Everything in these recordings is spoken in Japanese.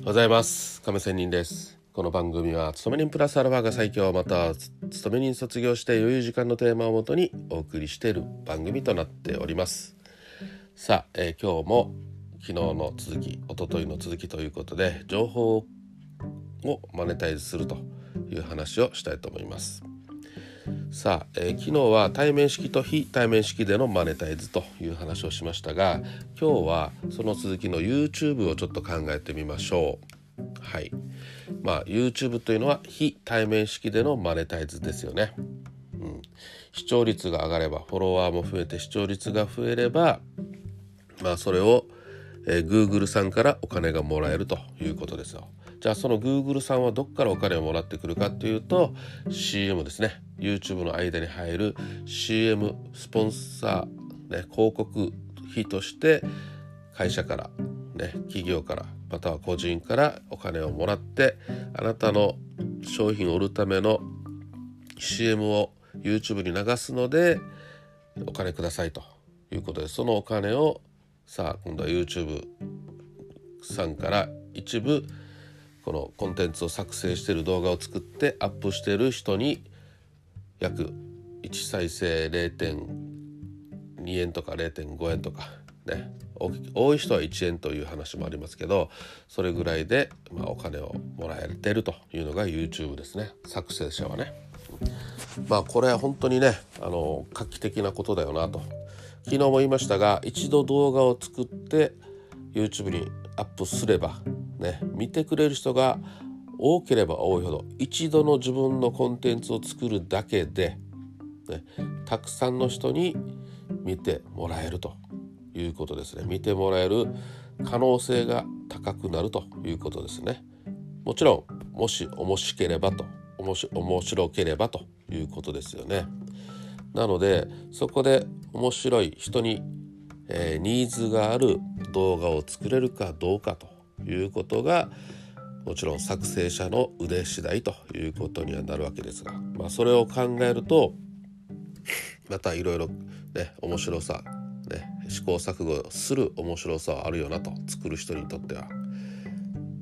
おはようございます。亀仙人です。この番組は勤め人プラスアルファが最強。また勤め人卒業して余裕時間のテーマをもとにお送りしている番組となっております。さあ、えー、今日も昨日の続き一昨日の続きということで情報をマネタイズするという話をしたいと思います。さあ、えー、昨日は対面式と非対面式でのマネタイズという話をしましたが今日はその続きの YouTube をちょっと考えてみましょう。はい。まあ YouTube というのは非対面式でのマネタイズですよね、うん、視聴率が上がればフォロワーも増えて視聴率が増えればまあそれを、えー、Google さんからお金がもらえるということですよ。じゃあその Google さんはどっからお金をもらってくるかっていうと CM ですね。YouTube の間に入る CM スポンサー、ね、広告費として会社から、ね、企業からまたは個人からお金をもらってあなたの商品を売るための CM を YouTube に流すのでお金くださいということでそのお金をさあ今度は YouTube さんから一部このコンテンツを作成している動画を作ってアップしている人に約1再生0.2円とか0.5円とかね。多い人は1円という話もありますけどそれぐらいで、まあ、お金をもらえてるというのが YouTube ですね。作成者はね。まあこれは本当にねあの画期的なことだよなと。昨日も言いましたが一度動画を作って YouTube にアップすればね見てくれる人が多ければ多いほど一度の自分のコンテンツを作るだけで、ね、たくさんの人に見てもらえるということですね。見てもらえる可能性が高くなるということですね。もちろんもし面白ければと面白ければということですよね。なのでそこで面白い人に、えー、ニーズがある動画を作れるかどうかということがもちろん作成者の腕次第ということにはなるわけですが、まあ、それを考えるとまたいろいろね面白さ、ね、試行錯誤する面白さはあるよなと作る人にとっては。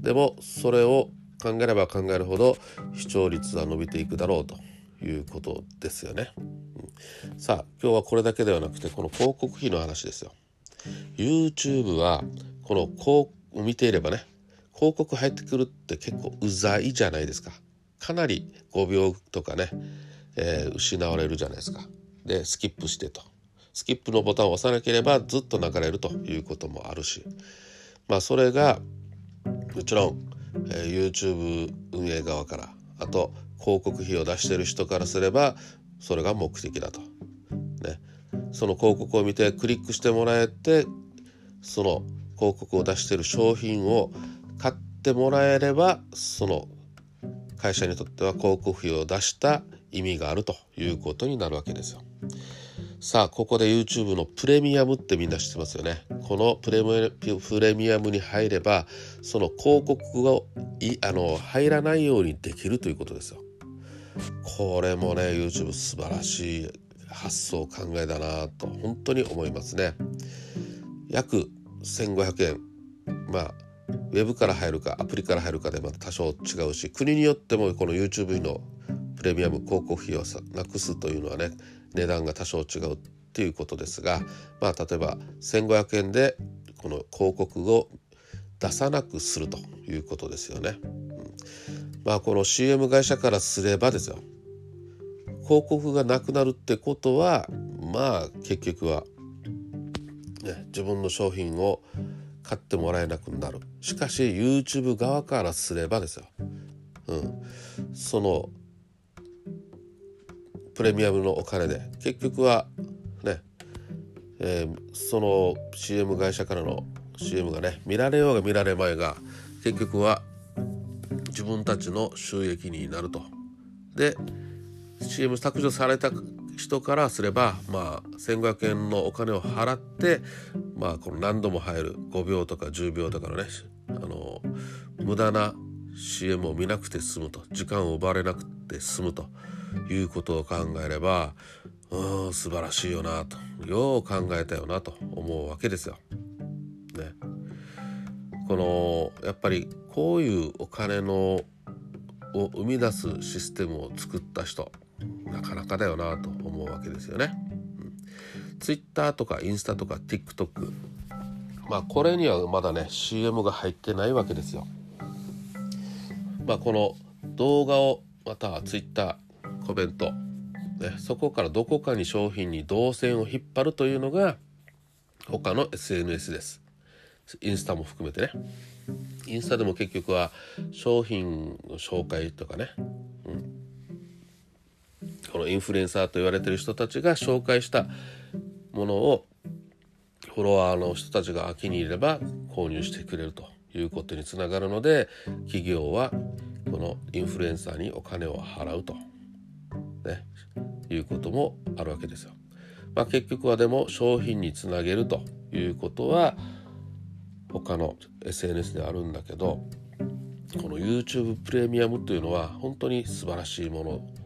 でもそれを考えれば考えるほど視聴率は伸びていくだろうということですよね。うん、さあ今日はこれだけではなくてこの広告費の話ですよ。YouTube はこの広見ていればね広告入ってくるって結構うざいじゃないですか。かなり5秒とかね、えー、失われるじゃないですか。でスキップしてと。スキップのボタンを押さなければずっと流れるということもあるし。まあそれがもちろん、えー、YouTube 運営側からあと広告費を出してる人からすればそれが目的だと。ね、その広告を見てクリックしてもらえてその広告を出している商品を買ってもらえればその会社にとっては広告費を出した意味があるということになるわけですよ。さあここで YouTube のプレミアムってみんな知ってますよね。このプレプレミアムに入ればその広告がいあの入らないようにできるということですよ。これもね YouTube 素晴らしい発想考えだなと本当に思いますね。約1500円。まあウェブから入るかアプリから入るかでまた多少違うし国によってもこの YouTube のプレミアム広告費をなくすというのはね値段が多少違うっていうことですがまあ例えば1500円でこの広告を出さなくするということですよね。うん、まあこの CM 会社からすればですよ。広告がなくなるってことはまあ結局はね、自分の商品を買ってもらえなくなる。しかし YouTube 側からすればですよ、うん、そのプレミアムのお金で結局はね、えー、その CM 会社からの CM がね見られようが見られまいが結局は自分たちの収益になると。で CM 削除された人からすればまあ1,500円のお金を払ってまあこの何度も入る5秒とか10秒とかのねあの無駄な CM を見なくて済むと時間を奪われなくて済むということを考えればうん素晴らしいよなとよう考えたよなと思うわけですよ。ね。このやっぱりこういうお金のを生み出すシステムを作った人なかなかだよなと思うわけですよね。うん、Twitter とかインスタとか TikTok まあこれにはまだね CM が入ってないわけですよ。まあこの動画をまたは Twitter コメント、ね、そこからどこかに商品に動線を引っ張るというのが他の SNS です。インスタも含めてね。インスタでも結局は商品の紹介とかね、うん、このインフルエンサーと言われてる人たちが紹介したものをフォロワーの人たちが気に入れば購入してくれるということにつながるので企業はこのインフルエンサーにお金を払うと、ね、いうこともあるわけですよ。まあ、結局はでも商品につなげるということは他の SNS であるんだけどこの YouTube プレミアムというのは本当に素晴らしいもの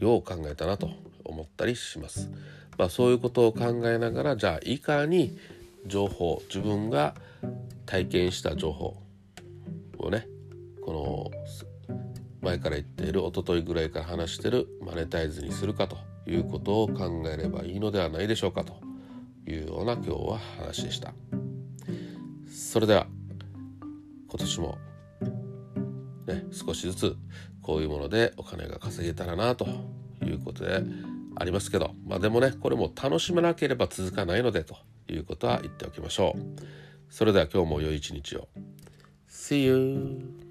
よう考えたなと思ったりします。まあ、そういうことを考えながらじゃあいかに情報自分が体験した情報をねこの前から言っている一昨日ぐらいから話してるマネタイズにするかということを考えればいいのではないでしょうかというような今日は話でしたそれでは今年もね少しずつこういうものでお金が稼げたらなということでありますけどまあでもねこれも楽しめなければ続かないのでということは言っておきましょうそれでは今日も良い一日を See you!